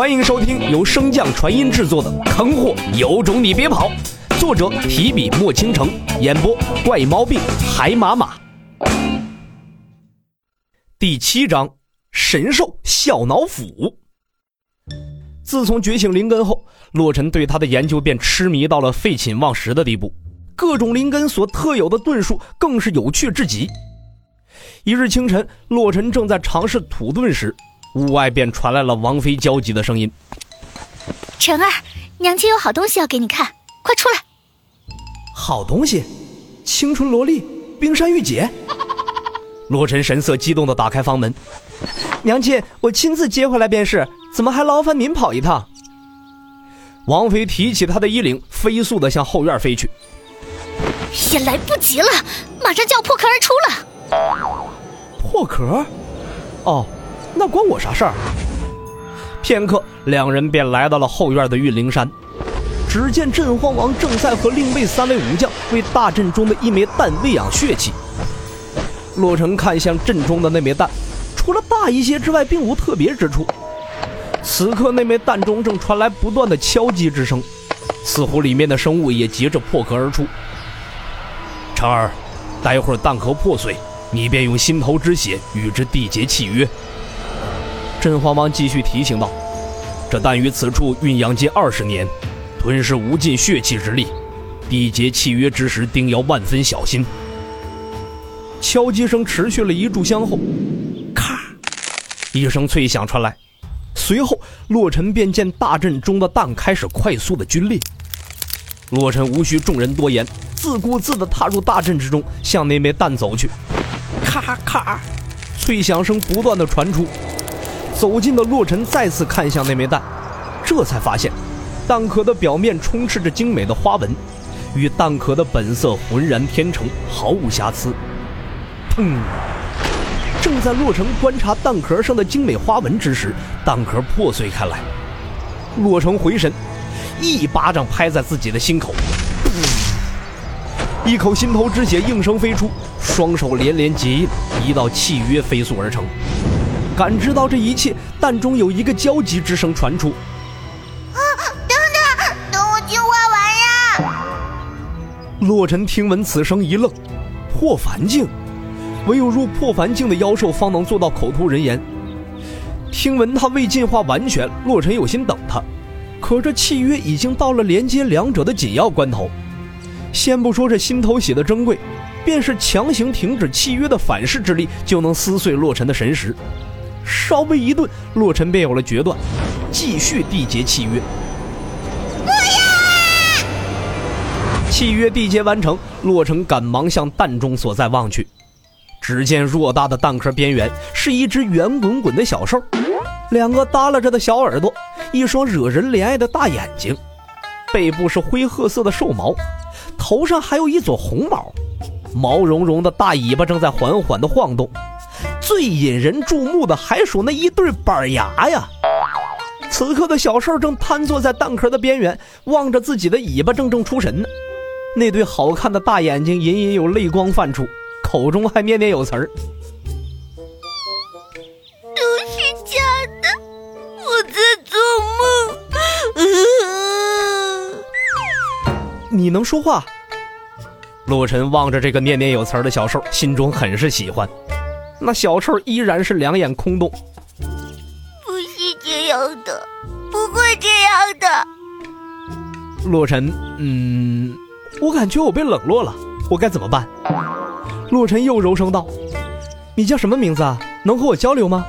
欢迎收听由升降传音制作的《坑货有种你别跑》，作者提笔墨倾城，演播怪毛病海马马。第七章：神兽笑脑斧。自从觉醒灵根后，洛尘对他的研究便痴迷到了废寝忘食的地步，各种灵根所特有的遁术更是有趣至极。一日清晨，洛尘正在尝试土遁时，屋外便传来了王妃焦急的声音：“晨儿，娘亲有好东西要给你看，快出来！”好东西，青春萝莉，冰山玉姐。罗晨神色激动地打开房门：“ 娘亲，我亲自接回来便是，怎么还劳烦您跑一趟？”王妃提起她的衣领，飞速地向后院飞去。也来不及了，马上就要破壳而出了。破壳？哦。那关我啥事儿？片刻，两人便来到了后院的玉灵山。只见镇荒王正在和另外三位武将为大阵中的一枚蛋喂养血气。洛城看向阵中的那枚蛋，除了大一些之外，并无特别之处。此刻，那枚蛋中正传来不断的敲击之声，似乎里面的生物也急着破壳而出。成儿，待会儿蛋壳破碎，你便用心头之血与之缔结契约。镇荒王继续提醒道：“这蛋于此处酝养近二十年，吞噬无尽血气之力，缔结契约之时，定要万分小心。”敲击声持续了一炷香后，咔，一声脆响传来，随后洛尘便见大阵中的蛋开始快速的皲裂。洛尘无需众人多言，自顾自地踏入大阵之中，向那枚蛋走去。咔咔，脆响声不断的传出。走近的洛尘再次看向那枚蛋，这才发现，蛋壳的表面充斥着精美的花纹，与蛋壳的本色浑然天成，毫无瑕疵。砰！正在洛尘观察蛋壳上的精美花纹之时，蛋壳破碎开来。洛尘回神，一巴掌拍在自己的心口，一口心头之血应声飞出，双手连连结印，一道契约飞速而成。感知到这一切，但中有一个焦急之声传出：“啊，等等，等我进化完呀！”洛尘听闻此声一愣，破凡境，唯有入破凡境的妖兽方能做到口吐人言。听闻他未进化完全，洛尘有心等他，可这契约已经到了连接两者的紧要关头。先不说这心头血的珍贵，便是强行停止契约的反噬之力，就能撕碎洛尘的神识。稍微一顿，洛尘便有了决断，继续缔结契约。不要！契约缔结完成，洛尘赶忙向蛋中所在望去，只见偌大的蛋壳边缘是一只圆滚滚的小兽，两个耷拉着的小耳朵，一双惹人怜爱的大眼睛，背部是灰褐色的兽毛，头上还有一撮红毛，毛茸茸的大尾巴正在缓缓地晃动。最引人注目的还属那一对板牙呀！此刻的小兽正瘫坐在蛋壳的边缘，望着自己的尾巴，怔怔出神呢。那对好看的大眼睛隐隐有泪光泛出，口中还念念有词儿：“都是假的，我在做梦。”你能说话？洛尘望着这个念念有词的小兽，心中很是喜欢。那小兽依然是两眼空洞，不是这样的，不会这样的。洛尘，嗯，我感觉我被冷落了，我该怎么办？洛尘又柔声道：“你叫什么名字啊？能和我交流吗？”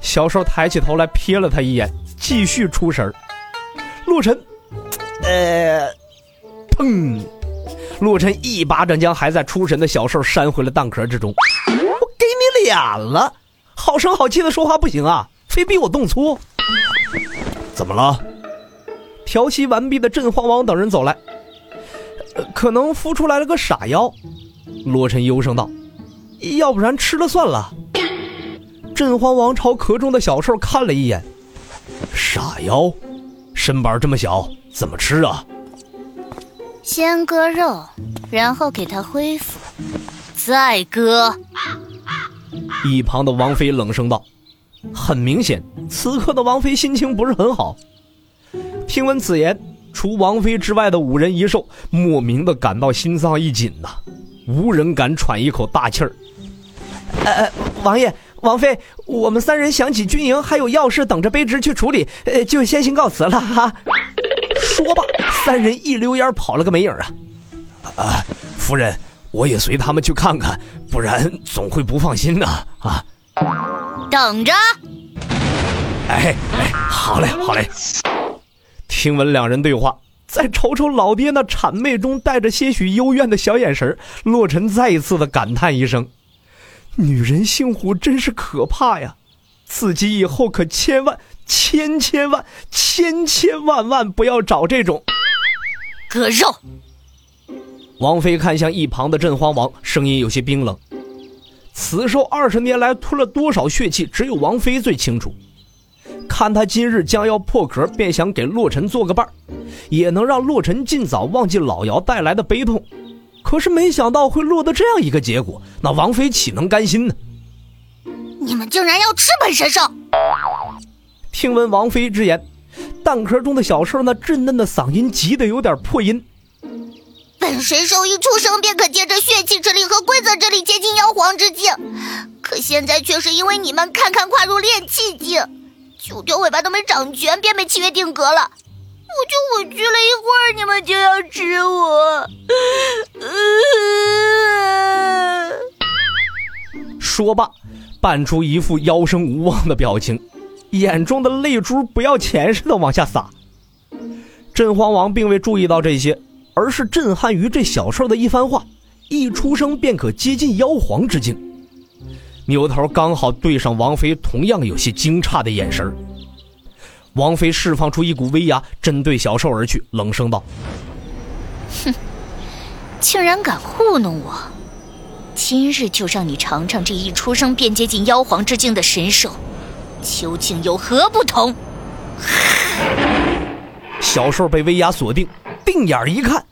小兽抬起头来瞥了他一眼，继续出神洛尘，呃，砰！洛尘一巴掌将还在出神的小兽扇回了蛋壳之中。脸了，好声好气的说话不行啊，非逼我动粗。怎么了？调息完毕的镇荒王等人走来，可能孵出来了个傻妖。罗尘忧声道：“要不然吃了算了。”镇荒王朝壳中的小兽看了一眼，傻妖，身板这么小，怎么吃啊？先割肉，然后给它恢复，再割。一旁的王妃冷声道：“很明显，此刻的王妃心情不是很好。听闻此言，除王妃之外的五人一兽莫名的感到心脏一紧呐，无人敢喘一口大气儿。呃，王爷、王妃，我们三人想起军营还有要事等着卑职去处理，呃，就先行告辞了哈。说罢，三人一溜烟跑了个没影啊！啊，夫人，我也随他们去看看，不然总会不放心的啊。等着。哎哎，好嘞好嘞。听闻两人对话，再瞅瞅老爹那谄媚中带着些许幽怨的小眼神，洛尘再一次的感叹一声：“女人姓胡真是可怕呀！自己以后可千万、千千万、千千万万不要找这种割肉。”王妃看向一旁的镇荒王，声音有些冰冷：“此兽二十年来吞了多少血气，只有王妃最清楚。”看他今日将要破壳，便想给洛尘做个伴儿，也能让洛尘尽早忘记老姚带来的悲痛。可是没想到会落得这样一个结果，那王妃岂能甘心呢？你们竟然要吃本神兽！听闻王妃之言，蛋壳中的小兽那稚嫩的嗓音急得有点破音。本神兽一出生便可借着血气之力和规则之力接近妖皇之境，可现在却是因为你们堪堪跨入炼气境。九条尾巴都没长全，便被契约定格了。我就委屈了一会儿，你们就要吃我。说罢，扮出一副妖生无望的表情，眼中的泪珠不要钱似的往下洒。镇荒王并未注意到这些，而是震撼于这小兽的一番话：一出生便可接近妖皇之境。扭头刚好对上王妃，同样有些惊诧的眼神。王妃释放出一股威压，针对小兽而去，冷声道：“哼，竟然敢糊弄我！今日就让你尝尝这一出生便接近妖皇之境的神兽，究竟有何不同！”小兽被威压锁定，定眼一看，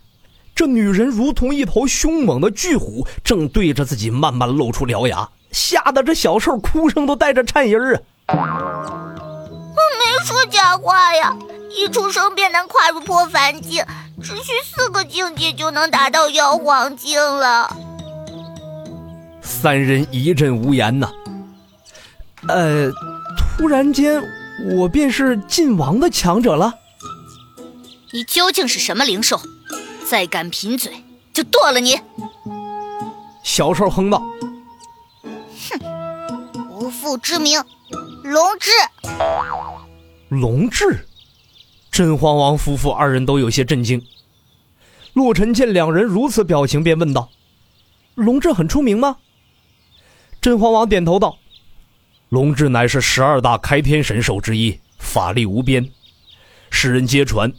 这女人如同一头凶猛的巨虎，正对着自己慢慢露出獠牙。吓得这小兽哭声都带着颤音儿啊！我没说假话呀，一出生便能跨入破凡境，只需四个境界就能达到妖皇境了。三人一阵无言呐。呃，突然间，我便是晋王的强者了。你究竟是什么灵兽？再敢贫嘴，就剁了你！小兽哼道。父之名，龙志。龙志，真荒王夫妇二人都有些震惊。洛尘见两人如此表情，便问道：“龙志很出名吗？”真荒王点头道：“龙志乃是十二大开天神兽之一，法力无边，世人皆传，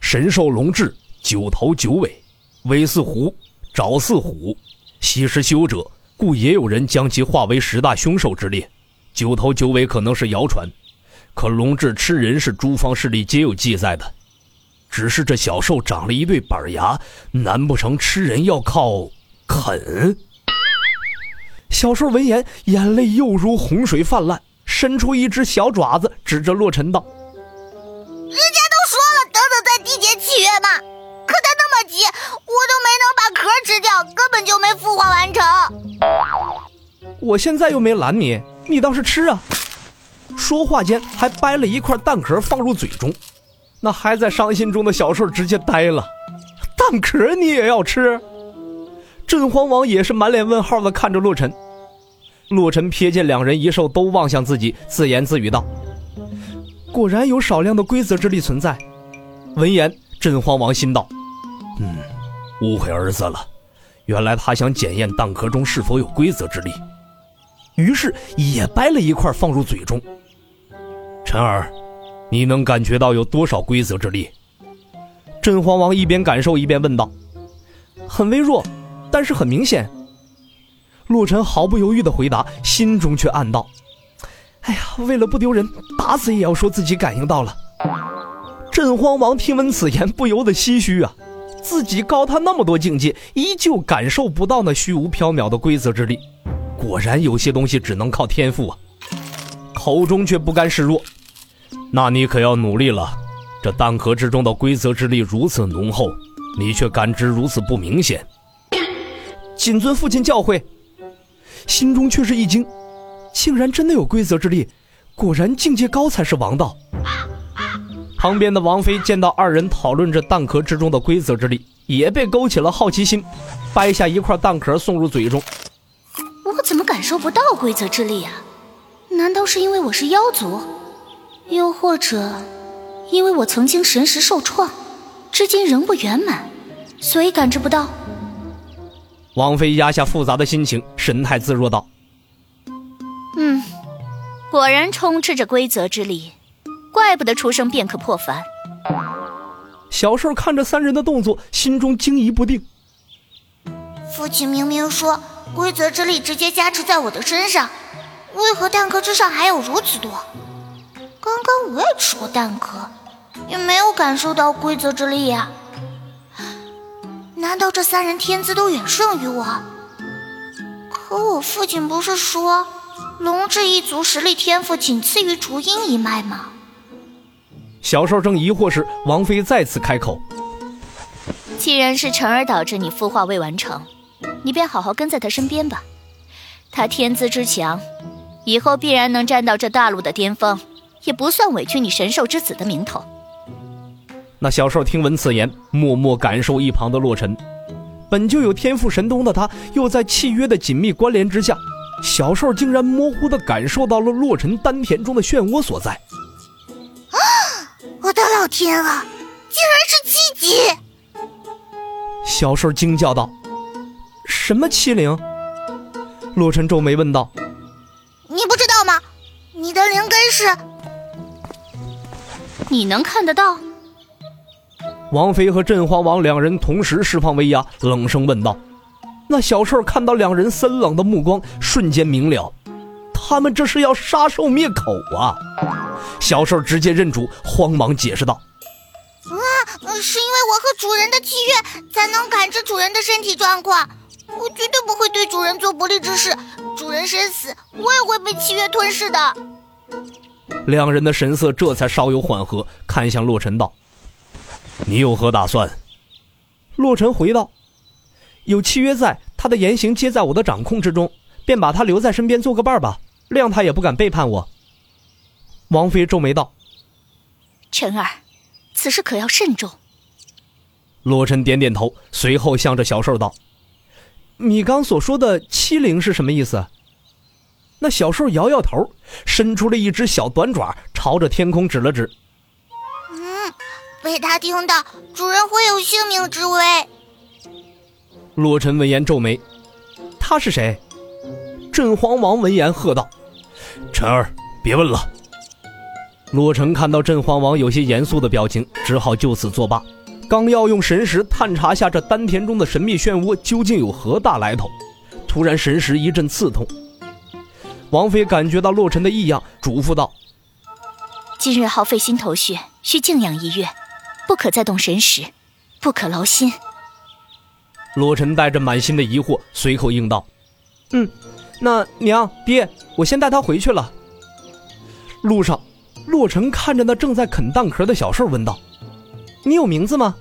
神兽龙志九头九尾，尾似狐，爪似虎，吸食修者，故也有人将其划为十大凶兽之列。”九头九尾可能是谣传，可龙志吃人是诸方势力皆有记载的。只是这小兽长了一对板牙，难不成吃人要靠啃？小兽闻言，眼泪又如洪水泛滥，伸出一只小爪子，指着洛尘道：“我现在又没拦你。”你倒是吃啊！说话间还掰了一块蛋壳放入嘴中，那还在伤心中的小兽直接呆了。蛋壳你也要吃？镇荒王也是满脸问号的看着洛尘。洛尘瞥见两人一兽都望向自己，自言自语道：“果然有少量的规则之力存在。”闻言，镇荒王心道：“嗯，误会儿子了。原来他想检验蛋壳中是否有规则之力。”于是也掰了一块放入嘴中。陈儿，你能感觉到有多少规则之力？镇荒王一边感受一边问道。很微弱，但是很明显。洛尘毫不犹豫的回答，心中却暗道：哎呀，为了不丢人，打死也要说自己感应到了。镇荒王听闻此言，不由得唏嘘啊，自己高他那么多境界，依旧感受不到那虚无缥缈的规则之力。果然有些东西只能靠天赋啊！口中却不甘示弱。那你可要努力了。这蛋壳之中的规则之力如此浓厚，你却感知如此不明显。谨遵父亲教诲。心中却是一惊，竟然真的有规则之力，果然境界高才是王道。旁边的王妃见到二人讨论着蛋壳之中的规则之力，也被勾起了好奇心，掰下一块蛋壳送入嘴中。我怎么感受不到规则之力啊？难道是因为我是妖族？又或者，因为我曾经神识受创，至今仍不圆满，所以感知不到？王妃压下复杂的心情，神态自若道：“嗯，果然充斥着规则之力，怪不得出生便可破凡。”小兽看着三人的动作，心中惊疑不定。父亲明明说规则之力直接加持在我的身上，为何蛋壳之上还有如此多？刚刚我也吃过蛋壳，也没有感受到规则之力呀。难道这三人天资都远胜于我？可我父亲不是说龙智一族实力天赋仅次于竹音一脉吗？小兽正疑惑时，王妃再次开口：“既然是辰儿导致你孵化未完成，你便好好跟在他身边吧。他天资之强，以后必然能站到这大陆的巅峰，也不算委屈你神兽之子的名头。”那小兽听闻此言，默默感受一旁的洛尘。本就有天赋神通的他，又在契约的紧密关联之下，小兽竟然模糊的感受到了洛尘丹田中的漩涡所在。啊！我的老天啊！竟然是七级！小兽惊叫道：“什么欺凌？”洛尘皱眉问道：“你不知道吗？你的灵根是……你能看得到？”王妃和镇荒王两人同时释放威压，冷声问道：“那小兽看到两人森冷的目光，瞬间明了，他们这是要杀兽灭口啊！”小兽直接认主，慌忙解释道：“啊，是因为我和主人的契约，才能感知主人的身体状况。我绝对不会对主人做不利之事。主人身死，我也会被契约吞噬的。”两人的神色这才稍有缓和，看向洛尘道。你有何打算？洛尘回道：“有契约在，他的言行皆在我的掌控之中，便把他留在身边做个伴吧，谅他也不敢背叛我。”王妃皱眉道：“辰儿，此事可要慎重。”洛尘点点头，随后向着小兽道：“你刚所说的欺凌是什么意思？”那小兽摇摇头，伸出了一只小短爪，朝着天空指了指。嗯被他听到，主人会有性命之危。洛尘闻言皱眉：“他是谁？”镇荒王闻言喝道：“晨儿，别问了。”洛尘看到镇荒王有些严肃的表情，只好就此作罢。刚要用神识探查下这丹田中的神秘漩涡究竟有何大来头，突然神识一阵刺痛。王妃感觉到洛尘的异样，嘱咐道：“今日耗费心头血，需静养一月。”不可再动神识，不可劳心。洛尘带着满心的疑惑，随口应道：“嗯，那娘爹，我先带他回去了。”路上，洛尘看着那正在啃蛋壳的小兽，问道：“你有名字吗？”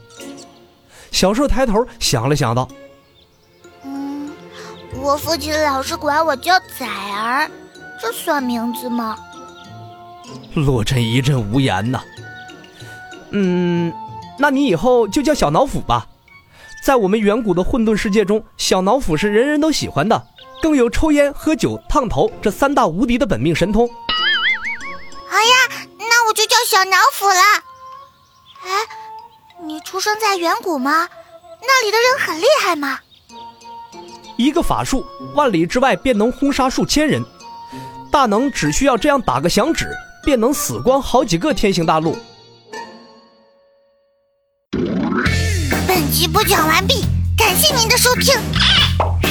小兽抬头想了想，道：“嗯，我父亲老是管我叫崽儿，这算名字吗？”洛尘一阵无言呐。嗯，那你以后就叫小脑斧吧。在我们远古的混沌世界中，小脑斧是人人都喜欢的，更有抽烟、喝酒、烫头这三大无敌的本命神通。好呀，那我就叫小脑斧了。哎，你出生在远古吗？那里的人很厉害吗？一个法术，万里之外便能轰杀数千人，大能只需要这样打个响指，便能死光好几个天行大陆。本集播讲完毕，感谢您的收听。